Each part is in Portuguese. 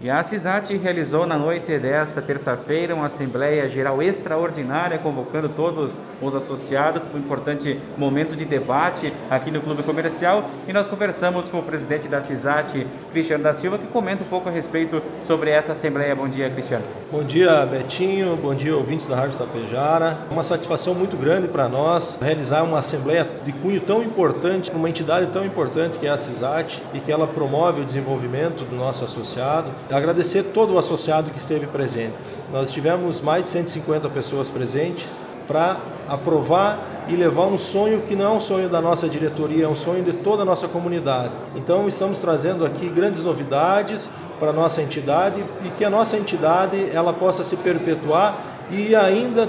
E a CISAT realizou na noite desta terça-feira uma Assembleia Geral Extraordinária, convocando todos os associados para um importante momento de debate aqui no Clube Comercial. E nós conversamos com o presidente da CISAT, Cristiano da Silva, que comenta um pouco a respeito sobre essa Assembleia. Bom dia, Cristiano. Bom dia, Betinho. Bom dia, ouvintes da Rádio Tapejara. Uma satisfação muito grande para nós realizar uma Assembleia de cunho tão importante, uma entidade tão importante que é a CISAT e que ela promove o desenvolvimento do nosso associado agradecer todo o associado que esteve presente. Nós tivemos mais de 150 pessoas presentes para aprovar e levar um sonho que não é um sonho da nossa diretoria, é um sonho de toda a nossa comunidade. Então estamos trazendo aqui grandes novidades para a nossa entidade e que a nossa entidade ela possa se perpetuar e ainda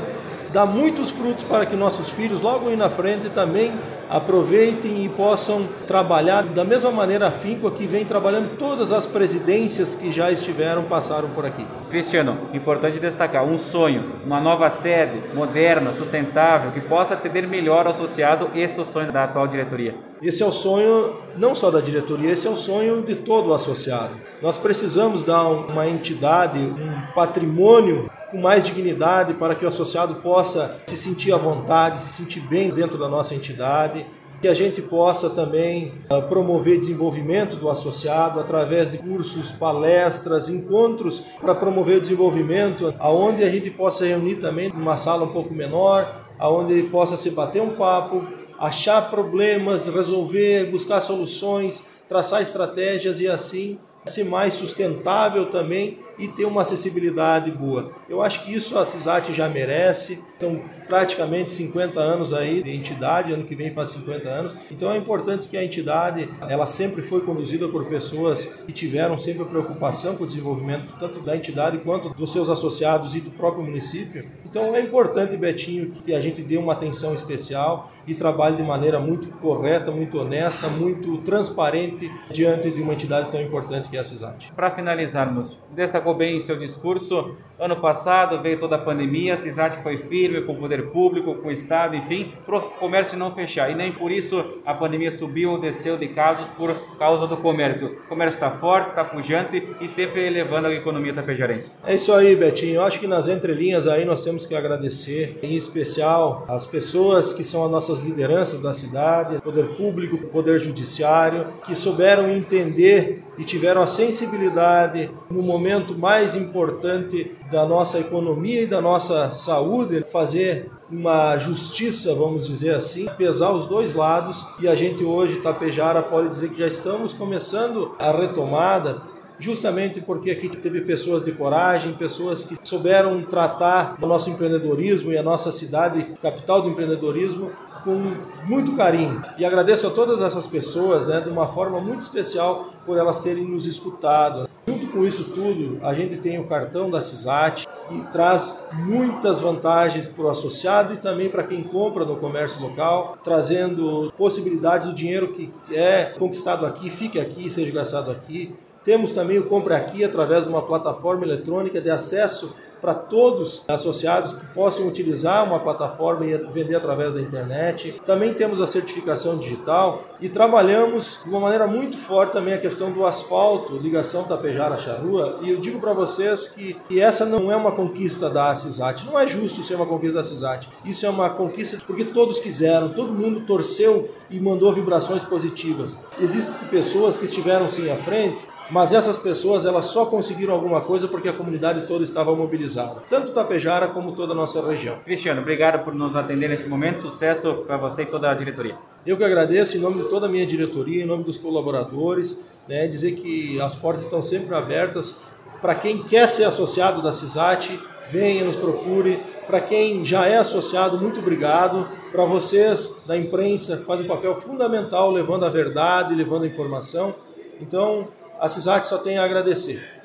dar muitos frutos para que nossos filhos logo aí na frente também aproveitem e possam trabalhar da mesma maneira afinco que vem trabalhando todas as presidências que já estiveram, passaram por aqui. Cristiano, importante destacar, um sonho, uma nova sede, moderna, sustentável, que possa atender melhor ao associado, esse é o sonho da atual diretoria. Esse é o sonho não só da diretoria, esse é o sonho de todo o associado. Nós precisamos dar uma entidade, um patrimônio com mais dignidade para que o associado possa se sentir à vontade, se sentir bem dentro da nossa entidade que a gente possa também uh, promover desenvolvimento do associado através de cursos, palestras, encontros para promover desenvolvimento, aonde a gente possa reunir também numa sala um pouco menor, aonde possa se bater um papo, achar problemas, resolver, buscar soluções, traçar estratégias e assim ser mais sustentável também e ter uma acessibilidade boa. Eu acho que isso a CISAT já merece. São praticamente 50 anos aí de entidade, ano que vem faz 50 anos. Então é importante que a entidade, ela sempre foi conduzida por pessoas que tiveram sempre preocupação com o desenvolvimento tanto da entidade quanto dos seus associados e do próprio município. Então é importante, Betinho, que a gente dê uma atenção especial e trabalhe de maneira muito correta, muito honesta, muito transparente diante de uma entidade tão importante que é a CISAT. Para finalizarmos, destacou bem em seu discurso. Ano passado veio toda a pandemia, a CISAT foi firme com o poder público, com o Estado, enfim, para o comércio não fechar. E nem por isso a pandemia subiu ou desceu de casos por causa do comércio. O comércio está forte, está pujante e sempre elevando a economia tapejarense. É isso aí, Betinho. Eu acho que nas entrelinhas aí nós temos que agradecer, em especial, as pessoas que são as nossas lideranças da cidade, poder público, poder judiciário, que souberam entender e tiveram a sensibilidade no momento mais importante da nossa economia e da nossa saúde, fazer uma justiça, vamos dizer assim, pesar os dois lados. E a gente hoje, Tapejara, pode dizer que já estamos começando a retomada justamente porque aqui teve pessoas de coragem, pessoas que souberam tratar o nosso empreendedorismo e a nossa cidade, capital do empreendedorismo, com muito carinho. E agradeço a todas essas pessoas, né, de uma forma muito especial, por elas terem nos escutado. Junto com isso tudo, a gente tem o cartão da CISAT, que traz muitas vantagens para o associado e também para quem compra no comércio local, trazendo possibilidades do dinheiro que é conquistado aqui, fique aqui, seja gastado aqui. Temos também o Compre Aqui através de uma plataforma eletrônica de acesso para todos associados que possam utilizar uma plataforma e vender através da internet. Também temos a certificação digital e trabalhamos de uma maneira muito forte também a questão do asfalto, ligação Tapejara-Charrua. E eu digo para vocês que, essa não é uma conquista da CISAT, não é justo ser uma conquista da CISAT. Isso é uma conquista porque todos quiseram, todo mundo torceu e mandou vibrações positivas. Existem pessoas que estiveram sim à frente mas essas pessoas elas só conseguiram alguma coisa porque a comunidade toda estava mobilizada, tanto Tapejara como toda a nossa região. Cristiano, obrigado por nos atender nesse momento, sucesso para você e toda a diretoria. Eu que agradeço em nome de toda a minha diretoria, em nome dos colaboradores, né, dizer que as portas estão sempre abertas para quem quer ser associado da CISAT, venha, nos procure. Para quem já é associado, muito obrigado. Para vocês da imprensa, que fazem um papel fundamental levando a verdade, levando a informação. Então, a CISAC só tem a agradecer.